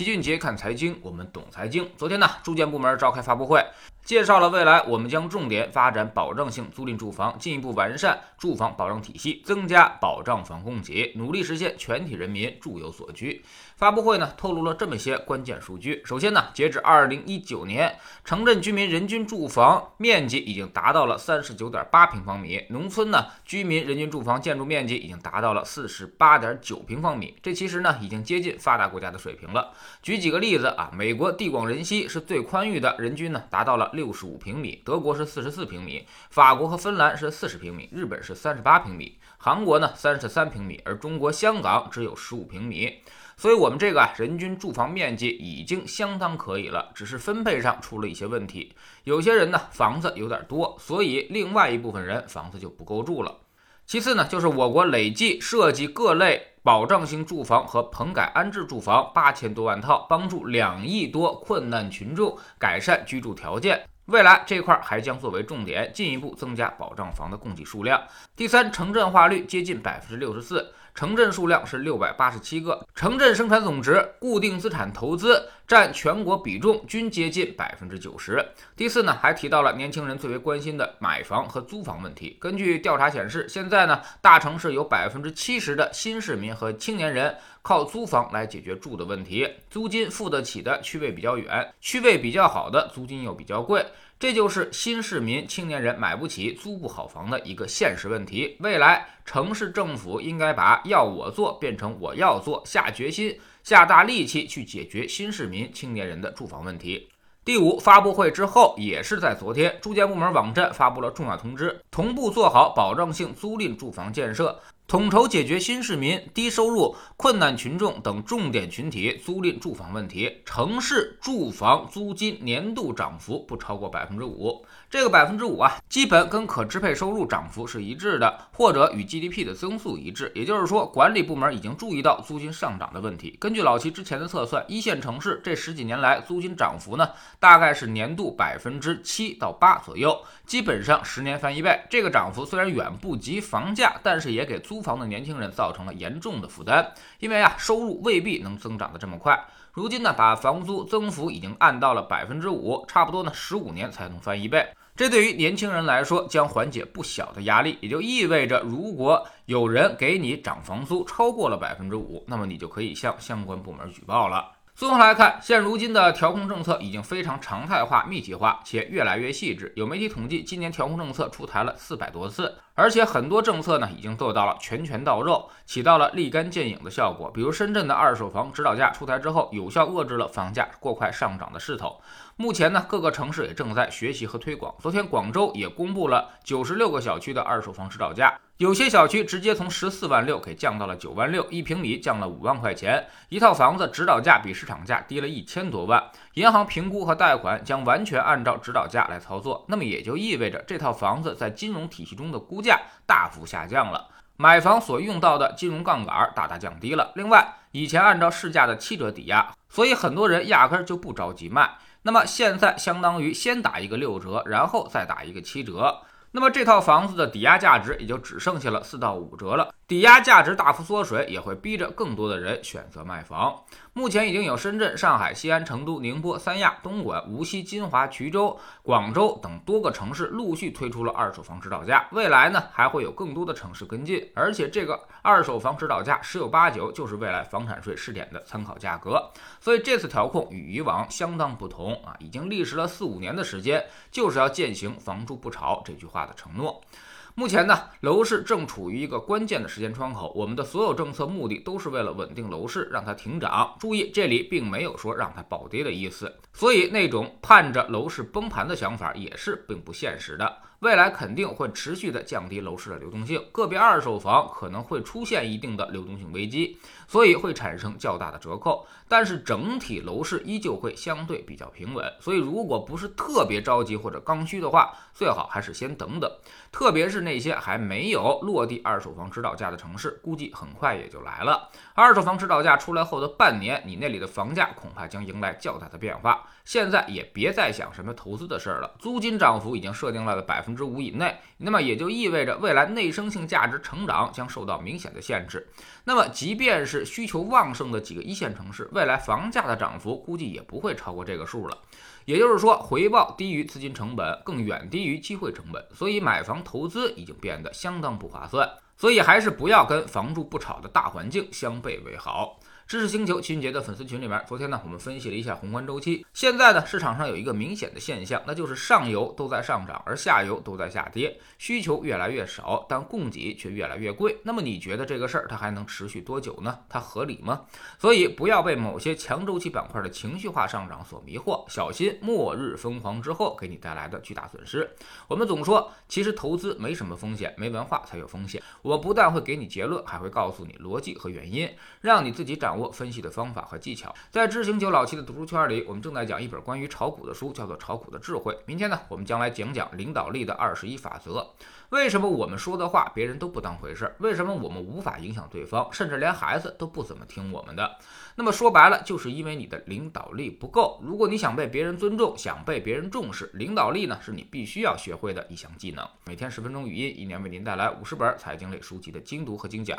齐俊杰看财经，我们懂财经。昨天呢，住建部门召开发布会。介绍了未来我们将重点发展保障性租赁住房，进一步完善住房保障体系，增加保障房供给，努力实现全体人民住有所居。发布会呢透露了这么些关键数据。首先呢，截止二零一九年，城镇居民人均住房面积已经达到了三十九点八平方米，农村呢居民人均住房建筑面积已经达到了四十八点九平方米。这其实呢已经接近发达国家的水平了。举几个例子啊，美国地广人稀是最宽裕的，人均呢达到了。六十五平米，德国是四十四平米，法国和芬兰是四十平米，日本是三十八平米，韩国呢三十三平米，而中国香港只有十五平米。所以，我们这个人均住房面积已经相当可以了，只是分配上出了一些问题。有些人呢房子有点多，所以另外一部分人房子就不够住了。其次呢，就是我国累计设计各类。保障性住房和棚改安置住房八千多万套，帮助两亿多困难群众改善居住条件。未来这块还将作为重点，进一步增加保障房的供给数量。第三，城镇化率接近百分之六十四。城镇数量是六百八十七个，城镇生产总值、固定资产投资占全国比重均接近百分之九十。第四呢，还提到了年轻人最为关心的买房和租房问题。根据调查显示，现在呢，大城市有百分之七十的新市民和青年人靠租房来解决住的问题，租金付得起的区位比较远，区位比较好的租金又比较贵。这就是新市民、青年人买不起、租不好房的一个现实问题。未来城市政府应该把“要我做”变成“我要做”，下决心、下大力气去解决新市民、青年人的住房问题。第五，发布会之后，也是在昨天，住建部门网站发布了重要通知，同步做好保障性租赁住房建设。统筹解决新市民、低收入、困难群众等重点群体租赁住房问题。城市住房租金年度涨幅不超过百分之五。这个百分之五啊，基本跟可支配收入涨幅是一致的，或者与 GDP 的增速一致。也就是说，管理部门已经注意到租金上涨的问题。根据老齐之前的测算，一线城市这十几年来租金涨幅呢，大概是年度百分之七到八左右，基本上十年翻一倍。这个涨幅虽然远不及房价，但是也给租租房的年轻人造成了严重的负担。因为啊，收入未必能增长的这么快。如今呢，把房租增幅已经按到了百分之五，差不多呢十五年才能翻一倍。这对于年轻人来说将缓解不小的压力，也就意味着，如果有人给你涨房租超过了百分之五，那么你就可以向相关部门举报了。综合来看，现如今的调控政策已经非常常态化、密集化，且越来越细致。有媒体统计，今年调控政策出台了四百多次，而且很多政策呢已经做到了拳拳到肉，起到了立竿见影的效果。比如深圳的二手房指导价出台之后，有效遏制了房价过快上涨的势头。目前呢，各个城市也正在学习和推广。昨天，广州也公布了九十六个小区的二手房指导价。有些小区直接从十四万六给降到了九万六，一平米降了五万块钱，一套房子指导价比市场价低了一千多万，银行评估和贷款将完全按照指导价来操作，那么也就意味着这套房子在金融体系中的估价大幅下降了，买房所用到的金融杠杆大大降低了。另外，以前按照市价的七折抵押，所以很多人压根儿就不着急卖，那么现在相当于先打一个六折，然后再打一个七折。那么这套房子的抵押价值也就只剩下了四到五折了。抵押价值大幅缩水，也会逼着更多的人选择卖房。目前已经有深圳、上海、西安、成都、宁波、三亚、东莞、无锡、金华、衢州、广州等多个城市陆续推出了二手房指导价。未来呢，还会有更多的城市跟进。而且这个二手房指导价十有八九就是未来房产税试点的参考价格。所以这次调控与以往相当不同啊，已经历时了四五年的时间，就是要践行“房住不炒”这句话的承诺。目前呢，楼市正处于一个关键的时间窗口，我们的所有政策目的都是为了稳定楼市，让它停涨。注意，这里并没有说让它暴跌的意思，所以那种盼着楼市崩盘的想法也是并不现实的。未来肯定会持续的降低楼市的流动性，个别二手房可能会出现一定的流动性危机，所以会产生较大的折扣。但是整体楼市依旧会相对比较平稳，所以如果不是特别着急或者刚需的话，最好还是先等等。特别是那些还没有落地二手房指导价的城市，估计很快也就来了。二手房指导价出来后的半年，你那里的房价恐怕将迎来较大的变化。现在也别再想什么投资的事儿了，租金涨幅已经设定了百分。分之五以内，那么也就意味着未来内生性价值成长将受到明显的限制。那么即便是需求旺盛的几个一线城市，未来房价的涨幅估计也不会超过这个数了。也就是说，回报低于资金成本，更远低于机会成本，所以买房投资已经变得相当不划算。所以还是不要跟房住不炒的大环境相悖为好。知识星球齐俊杰的粉丝群里面，昨天呢，我们分析了一下宏观周期。现在呢，市场上有一个明显的现象，那就是上游都在上涨，而下游都在下跌，需求越来越少，但供给却越来越贵。那么你觉得这个事儿它还能持续多久呢？它合理吗？所以不要被某些强周期板块的情绪化上涨所迷惑，小心末日疯狂之后给你带来的巨大损失。我们总说，其实投资没什么风险，没文化才有风险。我不但会给你结论，还会告诉你逻辑和原因，让你自己掌握握。分析的方法和技巧，在知行九老七的读书圈里，我们正在讲一本关于炒股的书，叫做《炒股的智慧》。明天呢，我们将来讲讲领导力的二十一法则。为什么我们说的话别人都不当回事？为什么我们无法影响对方，甚至连孩子都不怎么听我们的？那么说白了，就是因为你的领导力不够。如果你想被别人尊重，想被别人重视，领导力呢，是你必须要学会的一项技能。每天十分钟语音，一年为您带来五十本财经类书籍的精读和精讲。